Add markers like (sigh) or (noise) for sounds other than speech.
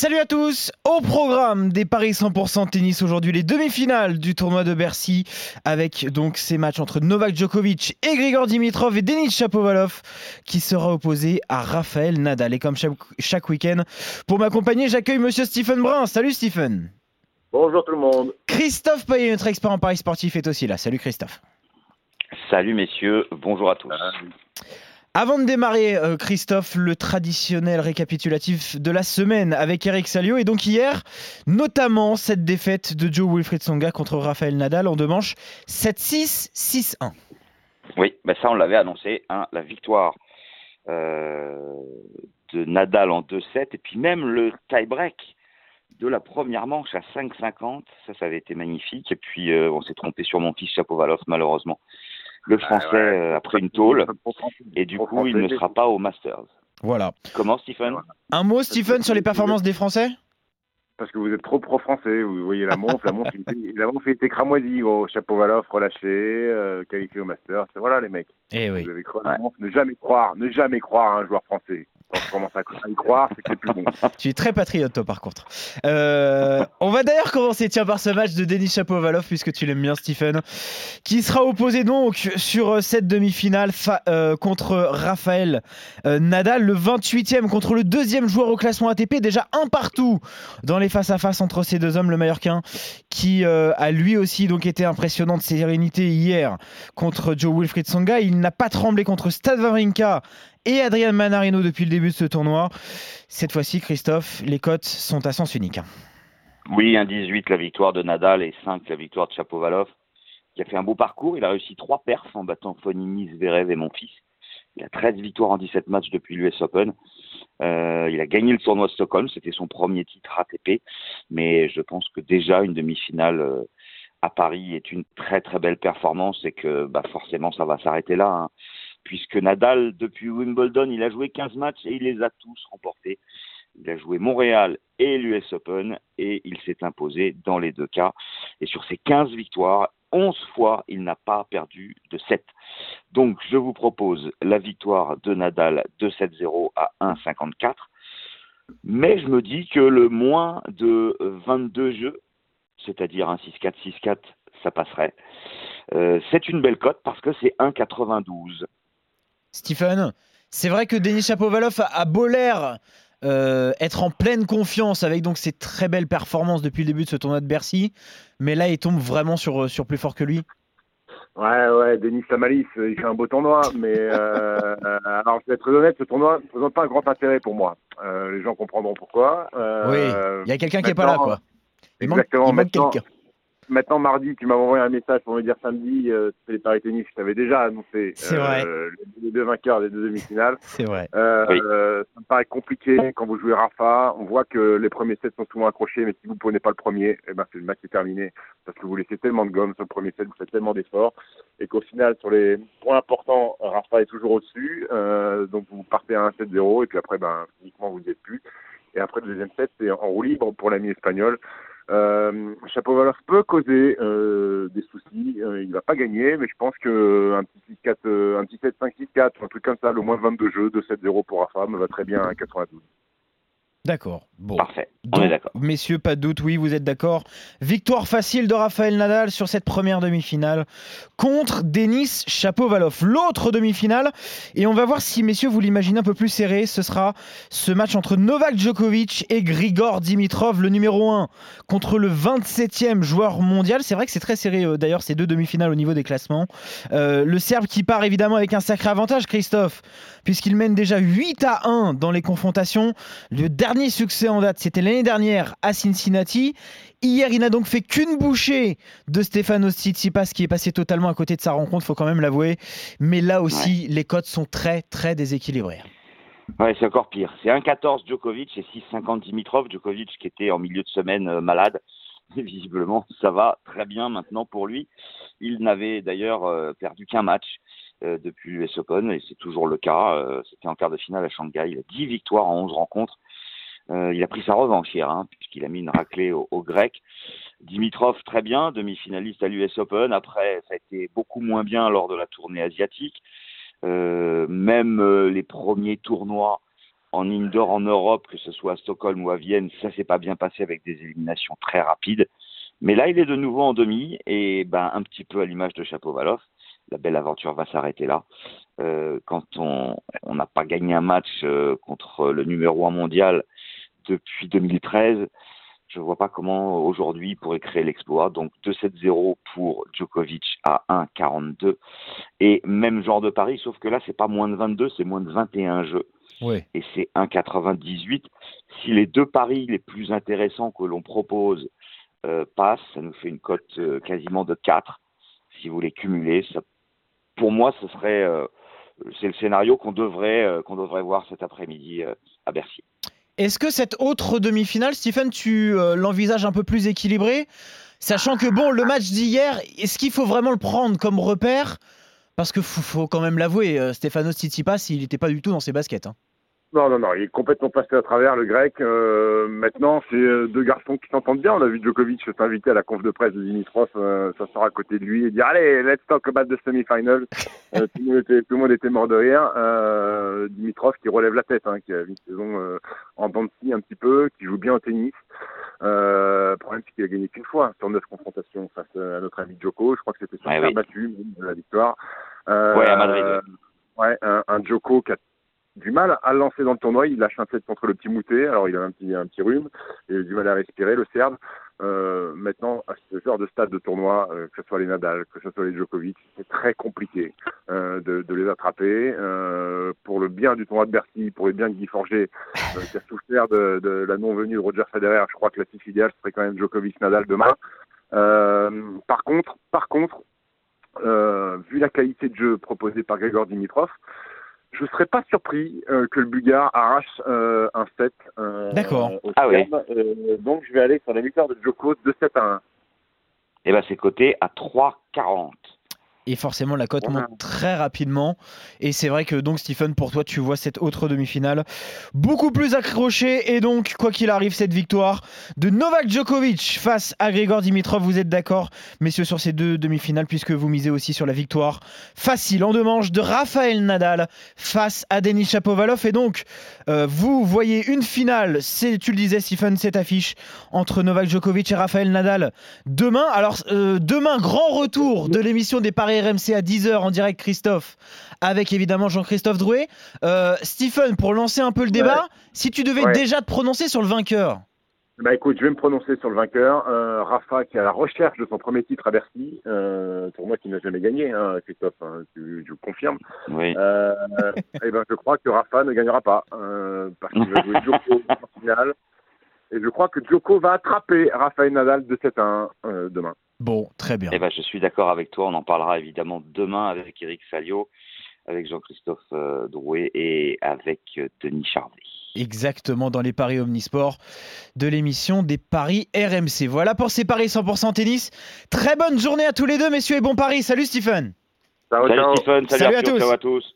Salut à tous Au programme des Paris 100% tennis aujourd'hui, les demi-finales du tournoi de Bercy avec donc ces matchs entre Novak Djokovic et Grigor Dimitrov et Denis Shapovalov qui sera opposé à Raphaël Nadal. Et comme chaque, chaque week-end, pour m'accompagner, j'accueille monsieur Stephen Brun. Salut Stephen Bonjour tout le monde Christophe Payet, notre expert en Paris sportif, est aussi là. Salut Christophe Salut messieurs, bonjour à tous. Avant de démarrer, euh, Christophe, le traditionnel récapitulatif de la semaine avec Eric Salio. Et donc hier, notamment cette défaite de Joe Wilfried Songa contre Raphaël Nadal en deux manches, 7-6, 6-1. Oui, ben ça on l'avait annoncé, hein, la victoire euh, de Nadal en 2-7 et puis même le tie-break de la première manche à 5-50, ça ça avait été magnifique. Et puis euh, on s'est trompé sur mon fils Chapovalov malheureusement le français euh, a pris une tôle et du coup il ne sera pas au Masters. Voilà. Comment Stephen? Un mot Stephen sur les performances des Français? Parce que vous êtes trop pro-français. Vous voyez la montre, la montre, la montre était cramoisie, gros. Chapeau Valoff relâché, euh, qualifié au Master. Voilà les mecs. Eh oui. Vous avez cru, Ne jamais croire, ne jamais croire à un joueur français quand je commence à y croire, c'est que c'est plus bon. (laughs) Tu es très patriote, toi, par contre. Euh, on va d'ailleurs commencer tiens, par ce match de Denis Chapovalov, puisque tu l'aimes bien, Stephen, qui sera opposé donc sur euh, cette demi-finale euh, contre Raphaël Nadal, le 28e contre le deuxième joueur au classement ATP, déjà un partout dans les face-à-face entre ces deux hommes, le Mallorquin, qui a lui aussi donc été impressionnant de sérénité hier contre Joe Wilfried Songa. Il n'a pas tremblé contre Stade Wawrinka et Adrien Manarino depuis le début de ce tournoi. Cette fois-ci, Christophe, les cotes sont à sens unique. Oui, 1-18 la victoire de Nadal et 5 la victoire de Chapovalov, qui a fait un beau parcours. Il a réussi 3 perfs en battant Fonini, Zverev et mon fils. Il a 13 victoires en 17 matchs depuis l'US Open. Euh, il a gagné le tournoi de Stockholm, c'était son premier titre ATP, mais je pense que déjà une demi-finale euh, à Paris est une très très belle performance et que bah, forcément ça va s'arrêter là. Hein puisque Nadal, depuis Wimbledon, il a joué 15 matchs et il les a tous remportés. Il a joué Montréal et l'US Open et il s'est imposé dans les deux cas. Et sur ses 15 victoires, 11 fois, il n'a pas perdu de 7. Donc, je vous propose la victoire de Nadal de 7-0 à 1,54. Mais je me dis que le moins de 22 jeux, c'est-à-dire un 6-4, 6-4, ça passerait. Euh, c'est une belle cote parce que c'est 1,92. Stephen, c'est vrai que Denis Chapovalov a beau l'air euh, être en pleine confiance avec donc ses très belles performances depuis le début de ce tournoi de Bercy, mais là il tombe vraiment sur, euh, sur plus fort que lui. Ouais, ouais, Denis Samalis, il fait un beau tournoi, mais euh, alors je vais être très honnête, ce tournoi ne présente pas un grand intérêt pour moi. les gens comprendront pourquoi. oui, il y a quelqu'un qui n'est pas là, quoi. exactement. il manque quelqu'un maintenant, mardi, tu m'as envoyé un message pour me dire samedi, euh, les paris tennis. Je t'avais déjà annoncé euh, les deux vainqueurs des deux demi-finales. (laughs) C'est vrai. Euh, ça me paraît compliqué quand vous jouez Rafa. On voit que les premiers sets sont souvent accrochés, mais si vous ne prenez pas le premier, eh ben, c'est le match est terminé. Parce que vous laissez tellement de gomme sur le premier set, vous faites tellement d'efforts. Et qu'au final, sur les points importants, Rafa est toujours au-dessus. Euh, donc vous partez à 1-7-0, et puis après, ben, uniquement, vous n'y êtes plus. Et après, le deuxième set, c'est en roue libre pour l'ami espagnol. Euh, Chapovalov peut causer euh, des soucis. Euh, il va pas gagner, mais je pense que un petit 6-4, euh, un petit 7-5-6-4, un truc comme ça, le moins 22 jeux, de 7-0 pour Rafa, me va très bien à 92. D'accord. Bon. Parfait. On est d'accord. Messieurs, pas de doute, oui, vous êtes d'accord. Victoire facile de Raphaël Nadal sur cette première demi-finale contre Denis Chapovalov. L'autre demi-finale, et on va voir si, messieurs, vous l'imaginez un peu plus serré, ce sera ce match entre Novak Djokovic et Grigor Dimitrov, le numéro 1, contre le 27e joueur mondial. C'est vrai que c'est très serré, euh, d'ailleurs, ces deux demi-finales au niveau des classements. Euh, le Serbe qui part évidemment avec un sacré avantage, Christophe, puisqu'il mène déjà 8 à 1 dans les confrontations. Le dernier succès en date, c'était l'année dernière à Cincinnati. Hier, il n'a donc fait qu'une bouchée de Stefano Tsitsipas qui est passé totalement à côté de sa rencontre, faut quand même l'avouer. Mais là aussi, les cotes sont très très déséquilibrées. Ouais, c'est encore pire. C'est 1,14 Djokovic et 6,50 Dimitrov. Djokovic qui était en milieu de semaine euh, malade. (laughs) visiblement, ça va très bien maintenant pour lui. Il n'avait d'ailleurs euh, perdu qu'un match euh, depuis l'US Open et c'est toujours le cas. C'était en quart de finale à Shanghai. Il a 10 victoires en 11 rencontres. Euh, il a pris sa revanche hier, hein, puisqu'il a mis une raclée au, grec. Dimitrov, très bien, demi-finaliste à l'US Open. Après, ça a été beaucoup moins bien lors de la tournée asiatique. Euh, même euh, les premiers tournois en indoor en Europe, que ce soit à Stockholm ou à Vienne, ça s'est pas bien passé avec des éliminations très rapides. Mais là, il est de nouveau en demi et ben un petit peu à l'image de Chapovalov, la belle aventure va s'arrêter là. Quand on n'a pas gagné un match contre le numéro un mondial depuis 2013, je ne vois pas comment aujourd'hui il pourrait créer l'exploit. Donc 2-7-0 pour Djokovic à 1-42. Et même genre de pari, sauf que là, c'est pas moins de 22, c'est moins de 21 jeux. Et c'est 1,98. Si les deux paris les plus intéressants que l'on propose euh, passent, ça nous fait une cote euh, quasiment de 4. Si vous les cumulez, ça, pour moi, ce serait, euh, c'est le scénario qu'on devrait, qu'on devrait voir cet après-midi à Bercy. Est-ce que cette autre demi-finale, Stephen, tu euh, l'envisages un peu plus équilibré Sachant que, bon, le match d'hier, est-ce qu'il faut vraiment le prendre comme repère? Parce que faut, quand même l'avouer, euh, Stefano Tsitsipas, il n'était pas du tout dans ses baskets. Hein. Non, non, non, il est complètement passé à travers le grec. Euh, maintenant, c'est euh, deux garçons qui s'entendent bien. On a vu Djokovic s'inviter à la conf de presse de Dimitrov, euh, sort à côté de lui et dire Allez, let's talk about the semi-final. (laughs) Euh, tout, le monde était, mort de rire. Euh, Dimitrov qui relève la tête, hein, qui a une saison en bande un petit peu, qui joue bien au tennis. le problème, c'est qu'il a gagné qu'une fois sur neuf confrontations face à notre ami Djoko. Je crois que c'était son ouais, battu de la victoire. ouais, à Madrid. Ouais, un, un Djoko qui a du mal à lancer dans le tournoi. Il lâche un set contre le petit Moutet. Alors, il a un petit, un petit rhume. Il a du mal à respirer, le Serbe. Euh, maintenant, à ce genre de stade de tournoi, euh, que ce soit les Nadal, que ce soit les Djokovic, c'est très compliqué euh, de, les attraper. Pour le bien du tournoi de Bercy, pour le bien de Guy Forger, qui a souffert de, de la non-venue de Roger Federer, je crois que la idéale serait quand même Djokovic-Nadal demain. par contre, par contre, vu la qualité de jeu proposée par Grégor Dimitrov, je ne serais pas surpris euh, que le Bulgare arrache euh, un set. Euh, D'accord. Ah oui. donc je vais aller sur la victoire de Djoko de 7 à 1. Et bien c'est coté à 3,40 et forcément la cote monte très rapidement. Et c'est vrai que donc Stephen, pour toi, tu vois cette autre demi-finale beaucoup plus accrochée. Et donc, quoi qu'il arrive, cette victoire de Novak Djokovic face à Grigor Dimitrov, vous êtes d'accord, messieurs, sur ces deux demi-finales, puisque vous misez aussi sur la victoire facile en deux manches de Rafael Nadal face à Denis Chapovalov. Et donc, euh, vous voyez une finale, c'est, tu le disais, Stephen, cette affiche entre Novak Djokovic et Rafael Nadal demain. Alors, euh, demain, grand retour de l'émission des Paris RMC à 10h en direct, Christophe, avec évidemment Jean-Christophe Drouet. Euh, Stephen, pour lancer un peu le débat, si tu devais déjà te prononcer sur le vainqueur bah écoute, je vais me prononcer sur le vainqueur. Euh, Rafa qui est à la recherche de son premier titre à Bercy, euh, pour moi qui n'a jamais gagné, hein, Christophe, hein, tu, tu, le confirmes. Oui. Euh, et (laughs) eh ben je crois que Rafa ne gagnera pas euh, parce qu'il va jouer Djoko en finale. Et je crois que Djoko va attraper Rafael Nadal de 7 à 1 demain. Bon, très bien. Eh ben, je suis d'accord avec toi. On en parlera évidemment demain avec Eric Salio, avec Jean-Christophe euh, Drouet et avec euh, Denis Charvet. Exactement, dans les paris omnisports de l'émission des paris RMC. Voilà pour ces paris 100% tennis. Très bonne journée à tous les deux, messieurs, et bon paris. Salut Stephen. salut Stephen, salut, à tous.